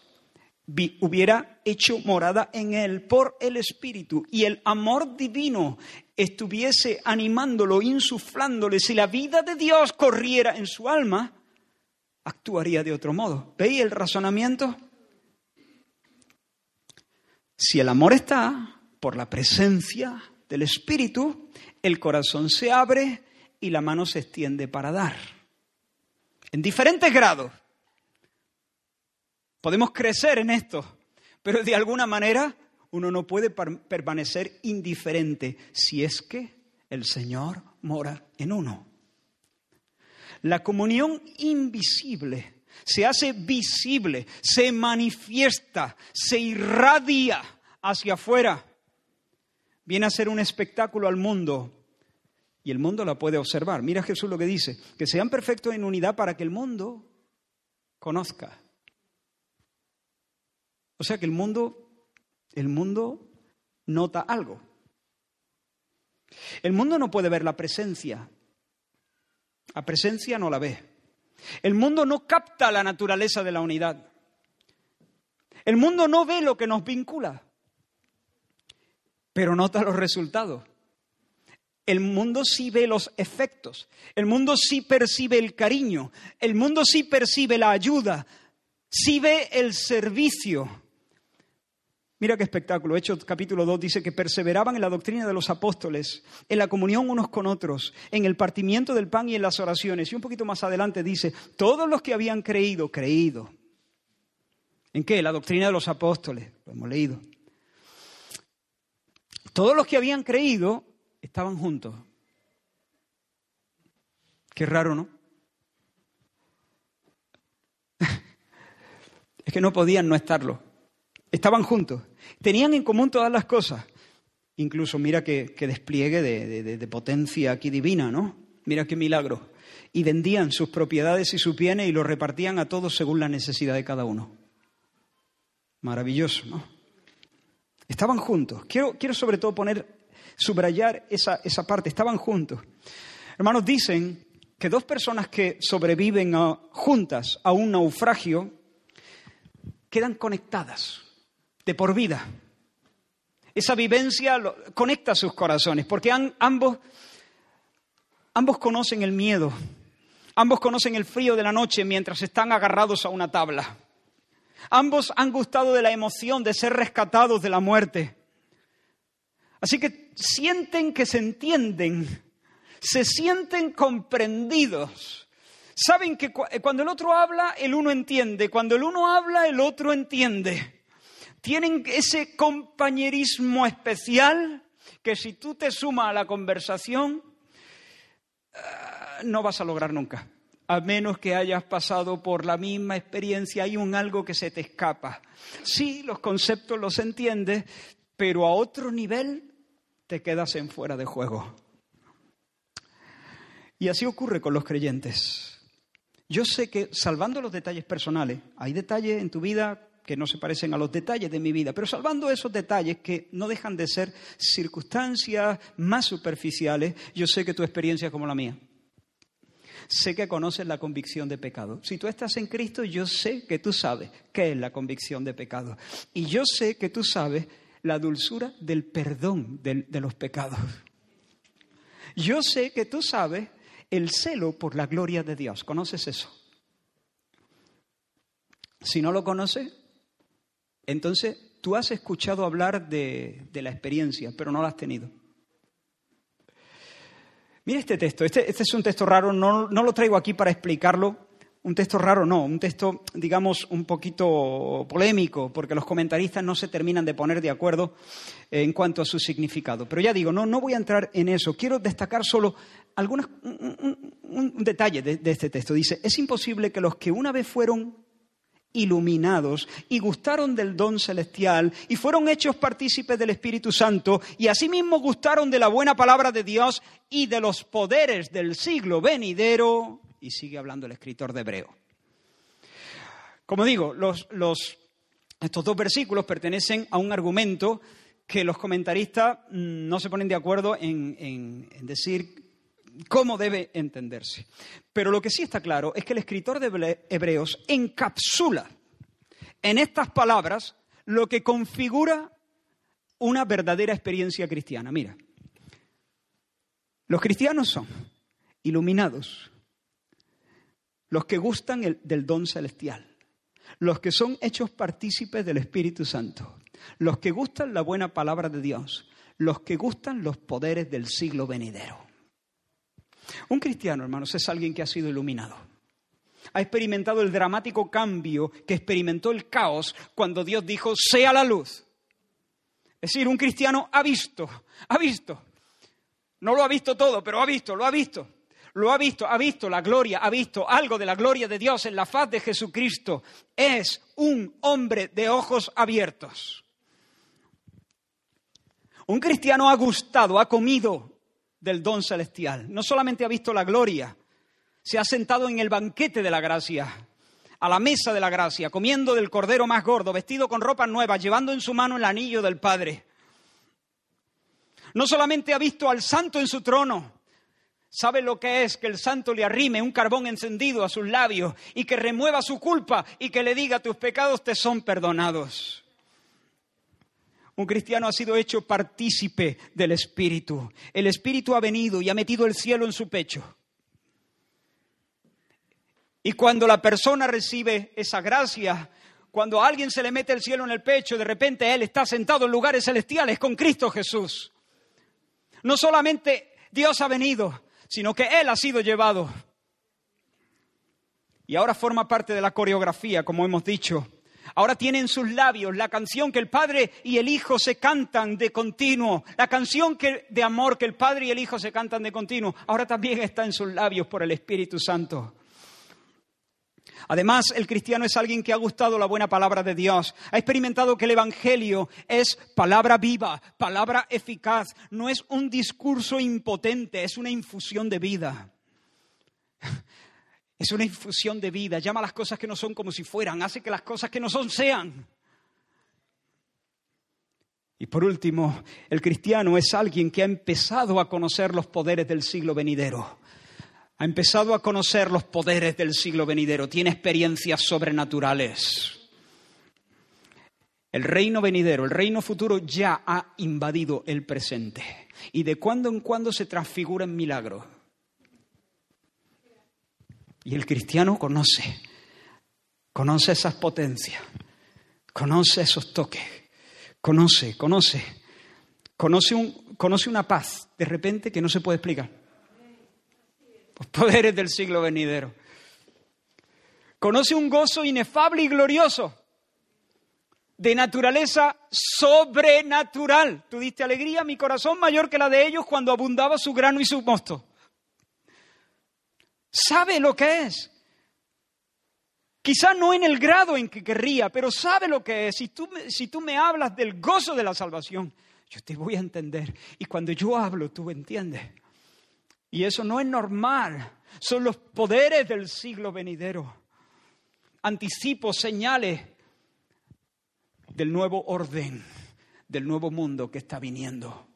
hubiera hecho morada en él por el Espíritu y el amor divino estuviese animándolo, insuflándole, si la vida de Dios corriera en su alma, actuaría de otro modo. ¿Veis el razonamiento? Si el amor está por la presencia del Espíritu, el corazón se abre y la mano se extiende para dar. En diferentes grados. Podemos crecer en esto, pero de alguna manera uno no puede permanecer indiferente si es que el Señor mora en uno. La comunión invisible se hace visible, se manifiesta, se irradia hacia afuera. Viene a ser un espectáculo al mundo y el mundo la puede observar. Mira Jesús lo que dice, que sean perfectos en unidad para que el mundo conozca o sea que el mundo, el mundo nota algo. El mundo no puede ver la presencia. La presencia no la ve. El mundo no capta la naturaleza de la unidad. El mundo no ve lo que nos vincula, pero nota los resultados. El mundo sí ve los efectos. El mundo sí percibe el cariño. El mundo sí percibe la ayuda. Sí ve el servicio. Mira qué espectáculo. Hechos capítulo 2 dice que perseveraban en la doctrina de los apóstoles, en la comunión unos con otros, en el partimiento del pan y en las oraciones. Y un poquito más adelante dice, todos los que habían creído, creído. ¿En qué? La doctrina de los apóstoles. Lo hemos leído. Todos los que habían creído estaban juntos. Qué raro, ¿no? es que no podían no estarlo. Estaban juntos. Tenían en común todas las cosas. Incluso mira qué, despliegue de, potencia aquí divina, ¿no? Mira qué milagro. Y vendían sus propiedades y sus bienes y los repartían a todos según la necesidad de cada uno. Maravilloso, ¿no? Estaban juntos. Quiero, quiero sobre todo poner, subrayar esa, esa parte. Estaban juntos. Hermanos, dicen que dos personas que sobreviven juntas a un naufragio quedan conectadas por vida. Esa vivencia conecta sus corazones, porque ambos, ambos conocen el miedo, ambos conocen el frío de la noche mientras están agarrados a una tabla. Ambos han gustado de la emoción de ser rescatados de la muerte. Así que sienten que se entienden, se sienten comprendidos. Saben que cuando el otro habla, el uno entiende. Cuando el uno habla, el otro entiende. Tienen ese compañerismo especial que si tú te sumas a la conversación, ah, no vas a lograr nunca a menos que hayas pasado por la misma experiencia, hay un algo que se te escapa. Sí, los conceptos los entiendes, pero a otro nivel te quedas en fuera de juego. Y así ocurre con los creyentes. Yo sé que, salvando los detalles personales, hay detalles en tu vida que no se parecen a los detalles de mi vida, pero salvando esos detalles que no dejan de ser circunstancias más superficiales, yo sé que tu experiencia es como la mía sé que conoces la convicción de pecado. Si tú estás en Cristo, yo sé que tú sabes qué es la convicción de pecado. Y yo sé que tú sabes la dulzura del perdón de, los pecados. Yo sé que tú sabes el celo por la gloria de Dios. ¿Conoces eso? Si no lo conoces, entonces tú has escuchado hablar de, la experiencia, pero no la has tenido. Mira este texto, este, este, es un texto raro, no, lo traigo aquí para explicarlo, un texto raro no, un texto, digamos, un poquito polémico, porque los comentaristas no se terminan de poner de acuerdo en cuanto a su significado. Pero ya digo, no, no voy a entrar en eso. Quiero destacar solo algunos, un, detalle de, este texto. Dice, es imposible que los que una vez fueron iluminados y gustaron del don celestial y fueron hechos partícipes del Espíritu Santo y asimismo gustaron de la buena palabra de Dios y de los poderes del siglo venidero. Y sigue hablando el escritor de Hebreo. Como digo, estos dos versículos pertenecen a un argumento que los comentaristas mm, no se ponen de acuerdo en, en decir cómo debe entenderse. Pero lo que sí está claro es que el escritor de Hebreos encapsula en estas palabras lo que configura una verdadera experiencia cristiana. Mira, los cristianos son iluminados, los que gustan del don celestial, los que son hechos partícipes del Espíritu Santo, los que gustan la buena palabra de Dios, los que gustan los poderes del siglo venidero. Un cristiano, hermanos, es alguien que ha sido iluminado. Ha experimentado el dramático cambio que experimentó el caos cuando Dios dijo, sea la luz. Es decir, un cristiano ha visto, ha visto. No lo ha visto todo, pero ha visto, lo ha visto. Lo ha visto, ha visto la gloria, ha visto algo de la gloria de Dios en la faz de Jesucristo. Es un hombre de ojos abiertos. Un cristiano ha gustado, ha comido del don celestial. No solamente ha visto la gloria, se ha sentado en el banquete de la gracia, a la mesa de la gracia, comiendo del cordero más gordo, vestido con ropas nuevas, llevando en su mano el anillo del Padre. No solamente ha visto al santo en su trono, sabe lo que es que el santo le arrime un carbón encendido a sus labios y que remueva su culpa y que le diga tus pecados te son perdonados. Un cristiano ha sido hecho partícipe del Espíritu. El Espíritu ha venido y ha metido el cielo en su pecho. Y cuando la persona recibe esa gracia, cuando a alguien se le mete el cielo en el pecho, de repente Él está sentado en lugares celestiales con Cristo Jesús. No solamente Dios ha venido, sino que Él ha sido llevado. Y ahora forma parte de la coreografía, como hemos dicho, Ahora tiene en sus labios la canción que el Padre y el Hijo se cantan de continuo, la canción de amor que el Padre y el Hijo se cantan de continuo. Ahora también está en sus labios por el Espíritu Santo. Además, el cristiano es alguien que ha gustado la buena palabra de Dios, ha experimentado que el Evangelio es palabra viva, palabra eficaz, no es un discurso impotente, es una infusión de vida. Es una infusión de vida, llama las cosas que no son como si fueran, hace que las cosas que no son sean. Y por último, el cristiano es alguien que ha empezado a conocer los poderes del siglo venidero. Ha empezado a conocer los poderes del siglo venidero. Tiene experiencias sobrenaturales. El reino venidero, el reino futuro ya ha invadido el presente. Y de cuando en cuando se transfigura en milagros. Y el cristiano conoce, conoce esas potencias, conoce esos toques, conoce, conoce, conoce, un, conoce una paz de repente que no se puede explicar. Los poderes del siglo venidero. Conoce un gozo inefable y glorioso de naturaleza sobrenatural. Tú diste alegría a mi corazón mayor que la de ellos cuando abundaba su grano y su mosto sabe lo que es. Quizá no en el grado en que querría, pero sabe lo que es. Si tú, si tú me hablas del gozo de la salvación, yo te voy a entender. Y cuando yo hablo, tú entiendes. Y eso no es normal. Son los poderes del siglo venidero. Anticipos, señales del nuevo orden, del nuevo mundo que está viniendo.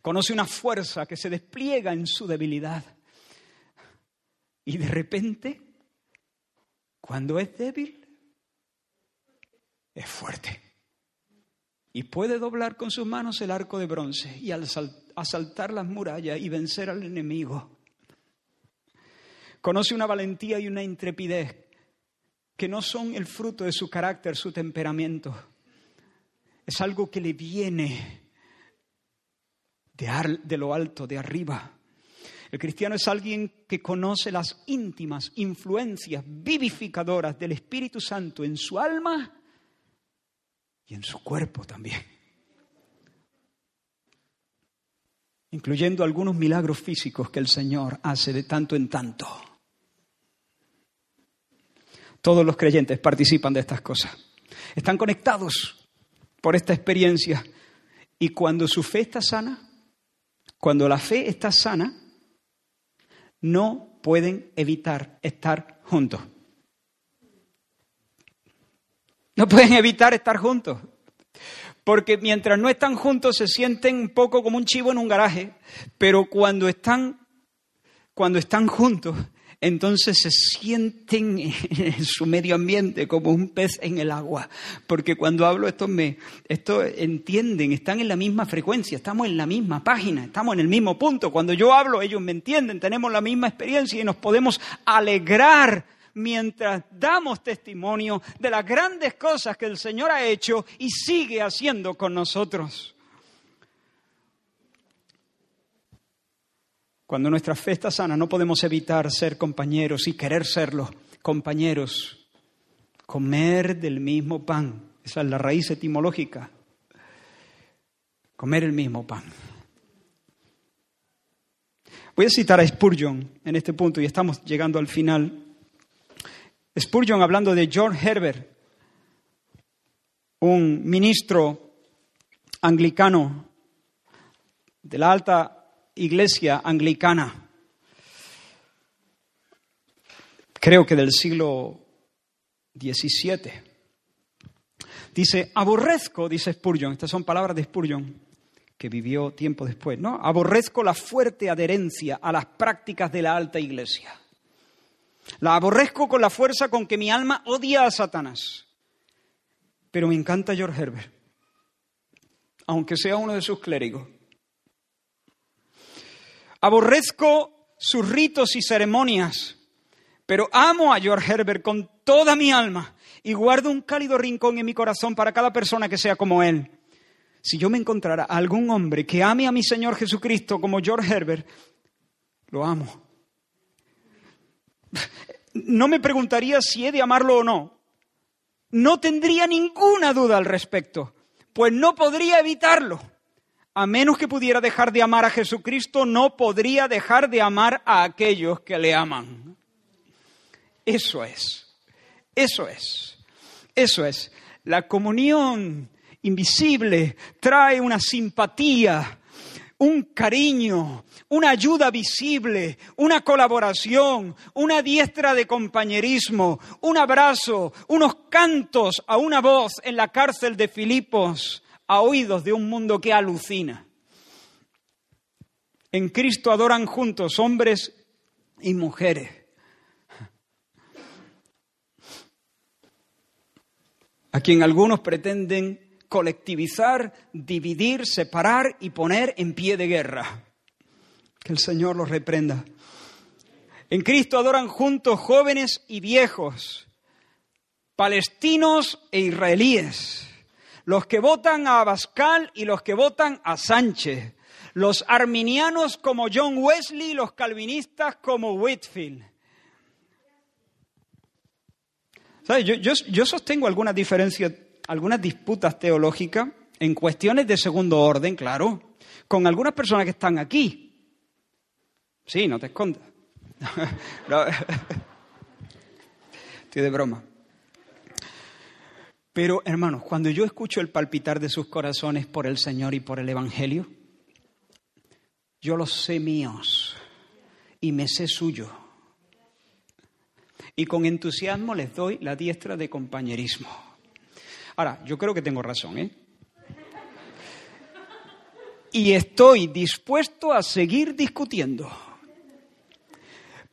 Conoce una fuerza que se despliega en su debilidad y de repente, cuando es débil, es fuerte. Y puede doblar con sus manos el arco de bronce y asaltar las murallas y vencer al enemigo. Conoce una valentía y una intrepidez que no son el fruto de su carácter, su temperamento. Es algo que le viene de, de lo alto, de arriba. El cristiano es alguien que conoce las íntimas influencias vivificadoras del Espíritu Santo en su alma y en su cuerpo también, incluyendo algunos milagros físicos que el Señor hace de tanto en tanto. Todos los creyentes participan de estas cosas. Están conectados por esta experiencia. Y cuando su fe está sana, cuando la fe está sana, no pueden evitar estar juntos. No pueden evitar estar juntos. Porque mientras no están juntos se sienten un poco como un chivo en un garaje, pero cuando están, cuando están juntos entonces se sienten en su medio ambiente como un pez en el agua, porque cuando hablo esto me esto entienden, están en la misma frecuencia, estamos en la misma página, estamos en el mismo punto. Cuando yo hablo ellos me entienden, tenemos la misma experiencia y nos podemos alegrar mientras damos testimonio de las grandes cosas que el Señor ha hecho y sigue haciendo con nosotros. Cuando nuestra fe está sana, no podemos evitar ser compañeros y querer serlo, compañeros. Comer del mismo pan. Esa es la raíz etimológica. Comer el mismo pan. Voy a citar a Spurgeon en este punto y estamos llegando al final. Spurgeon hablando de John Herbert, un ministro anglicano de la alta iglesia anglicana, creo que del siglo XVII. Dice, aborrezco, dice Spurgeon, estas son palabras de Spurgeon, que vivió tiempo después, ¿no? Aborrezco la fuerte adherencia a las prácticas de la alta iglesia. La aborrezco con la fuerza con que mi alma odia a Satanás. Pero me encanta George Herbert, aunque sea uno de sus clérigos. Aborrezco sus ritos y ceremonias, pero amo a George Herbert con toda mi alma y guardo un cálido rincón en mi corazón para cada persona que sea como él. Si yo me encontrara algún hombre que ame a mi Señor Jesucristo como George Herbert, lo amo. No me preguntaría si he de amarlo o no. No tendría ninguna duda al respecto, pues no podría evitarlo a menos que pudiera dejar de amar a Jesucristo, no podría dejar de amar a aquellos que le aman. Eso es, eso es, eso es. La comunión invisible trae una simpatía, un cariño, una ayuda visible, una colaboración, una diestra de compañerismo, un abrazo, unos cantos a una voz en la cárcel de Filipos a oídos de un mundo que alucina. En Cristo adoran juntos hombres y mujeres. A quien algunos pretenden colectivizar, dividir, separar y poner en pie de guerra. Que el Señor los reprenda. En Cristo adoran juntos jóvenes y viejos, palestinos e israelíes, los que votan a Abascal y los que votan a Sánchez, los arminianos como John Wesley, los calvinistas como Whitfield. Yo, yo sostengo algunas diferencias algunas disputas teológicas en cuestiones de segundo orden, claro, con algunas personas que están aquí. Sí, no te escondas. Estoy de broma. Pero, hermanos, cuando yo escucho el palpitar de sus corazones por el Señor y por el Evangelio, yo los sé míos y me sé suyo. Y con entusiasmo les doy la diestra de compañerismo. Ahora, yo creo que tengo razón, ¿eh? Y estoy dispuesto a seguir discutiendo.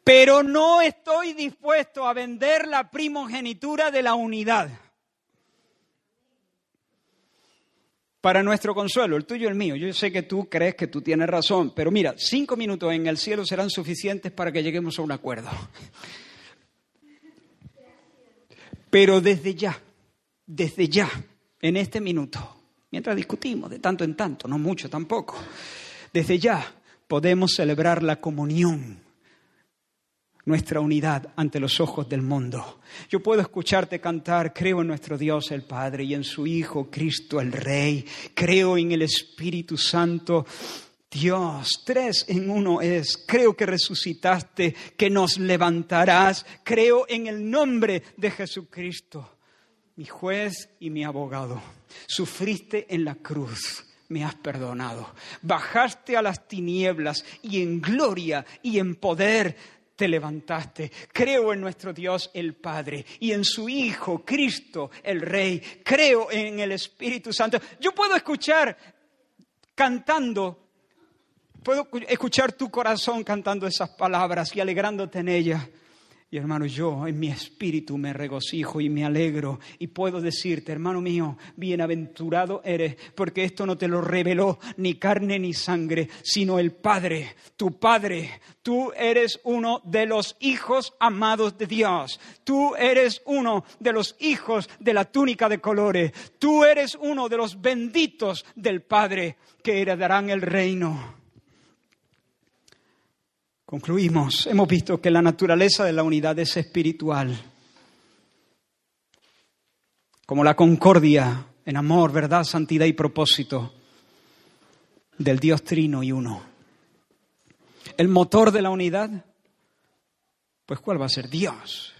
Pero no estoy dispuesto a vender la primogenitura de la unidad. Para nuestro consuelo, el tuyo y el mío. Yo sé que tú crees que tú tienes razón, pero mira, cinco minutos en el cielo serán suficientes para que lleguemos a un acuerdo. Pero desde ya, desde ya, en este minuto, mientras discutimos de tanto en tanto, no mucho tampoco, desde ya podemos celebrar la comunión, nuestra unidad ante los ojos del mundo. Yo puedo escucharte cantar, creo en nuestro Dios el Padre y en su Hijo Cristo el Rey, creo en el Espíritu Santo. Dios, tres en uno es. Creo que resucitaste, que nos levantarás. Creo en el nombre de Jesucristo mi juez y mi abogado. Sufriste en la cruz, me has perdonado. Bajaste a las tinieblas y en gloria y en poder te levantaste. Creo en nuestro Dios el Padre y en su Hijo Cristo el Rey. Creo en el Espíritu Santo. Yo puedo escuchar cantando, puedo escuchar tu corazón cantando esas palabras y alegrándote en ellas. Y hermano, yo en mi espíritu me regocijo y me alegro y puedo decirte, hermano mío, bienaventurado eres, porque esto no te lo reveló ni carne ni sangre, sino el Padre, tu Padre. Tú eres uno de los hijos amados de Dios. Tú eres uno de los hijos de la túnica de colores. Tú eres uno de los benditos del Padre que heredarán el reino. Concluimos, hemos visto que la naturaleza de la unidad es espiritual, como la concordia en amor, verdad, santidad y propósito del Dios trino y uno. El motor de la unidad, pues ¿cuál va a ser? Dios.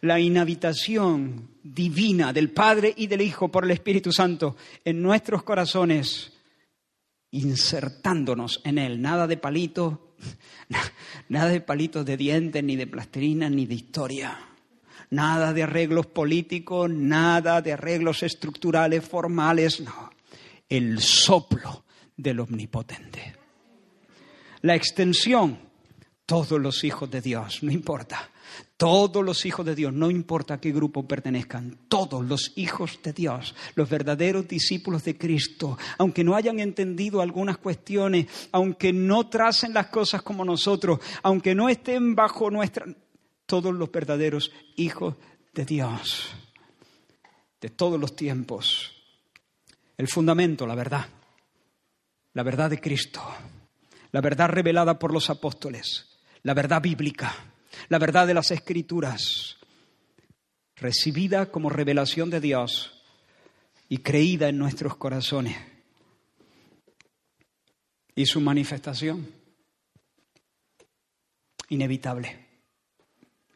La inhabitación divina del Padre y del Hijo por el Espíritu Santo en nuestros corazones, insertándonos en Él. Nada de palito, Nada de palitos de dientes, ni de plastilina, ni de historia. Nada de arreglos políticos, nada de arreglos estructurales, formales, no. El soplo del omnipotente. La extensión, todos los hijos de Dios, no importa. Todos los hijos de Dios, no importa a qué grupo pertenezcan, todos los hijos de Dios, los verdaderos discípulos de Cristo, aunque no hayan entendido algunas cuestiones, aunque no tracen las cosas como nosotros, aunque no estén bajo nuestra... Todos los verdaderos hijos de Dios, de todos los tiempos. El fundamento, la verdad, la verdad de Cristo, la verdad revelada por los apóstoles, la verdad bíblica la verdad de las escrituras, recibida como revelación de Dios y creída en nuestros corazones. Y su manifestación, inevitable,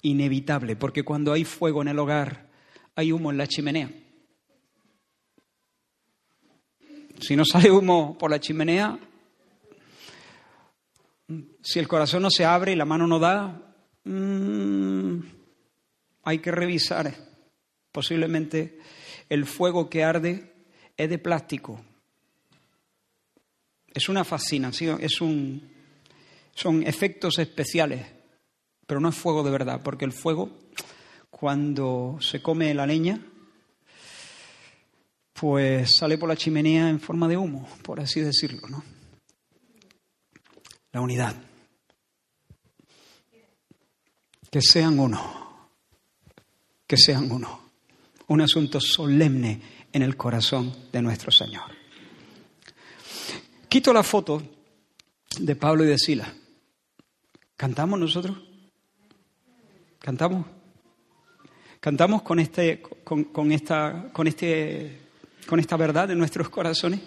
inevitable, porque cuando hay fuego en el hogar, hay humo en la chimenea. Si no sale humo por la chimenea, si el corazón no se abre y la mano no da, Mm, hay que revisar. Posiblemente el fuego que arde es de plástico Es una fascinación, es un, son efectos especiales, pero no es fuego de verdad, porque el fuego, cuando se come la leña, pues sale por la chimenea en forma de humo, por así decirlo, ¿no? La unidad. Que sean uno, que sean uno. Un asunto solemne en el corazón de nuestro Señor. Quito la foto de Pablo y de Sila. ¿Cantamos nosotros? ¿Cantamos? ¿Cantamos con, este, con, esta, con, este, con esta verdad en nuestros corazones?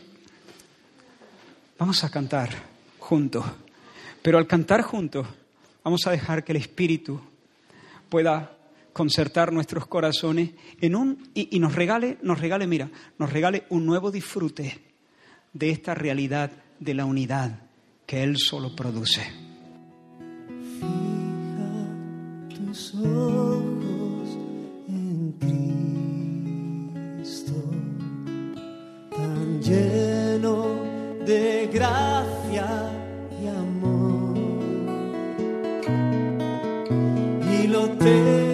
Vamos a cantar juntos. Pero al cantar juntos, vamos a dejar que el Espíritu pueda concertar nuestros corazones en un, y, y nos regale, nos regale, mira, nos regale un nuevo disfrute de esta realidad de la unidad que Él solo produce. Fija tus ojos en Cristo, tan lleno de gracia Y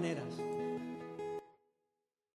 maneras.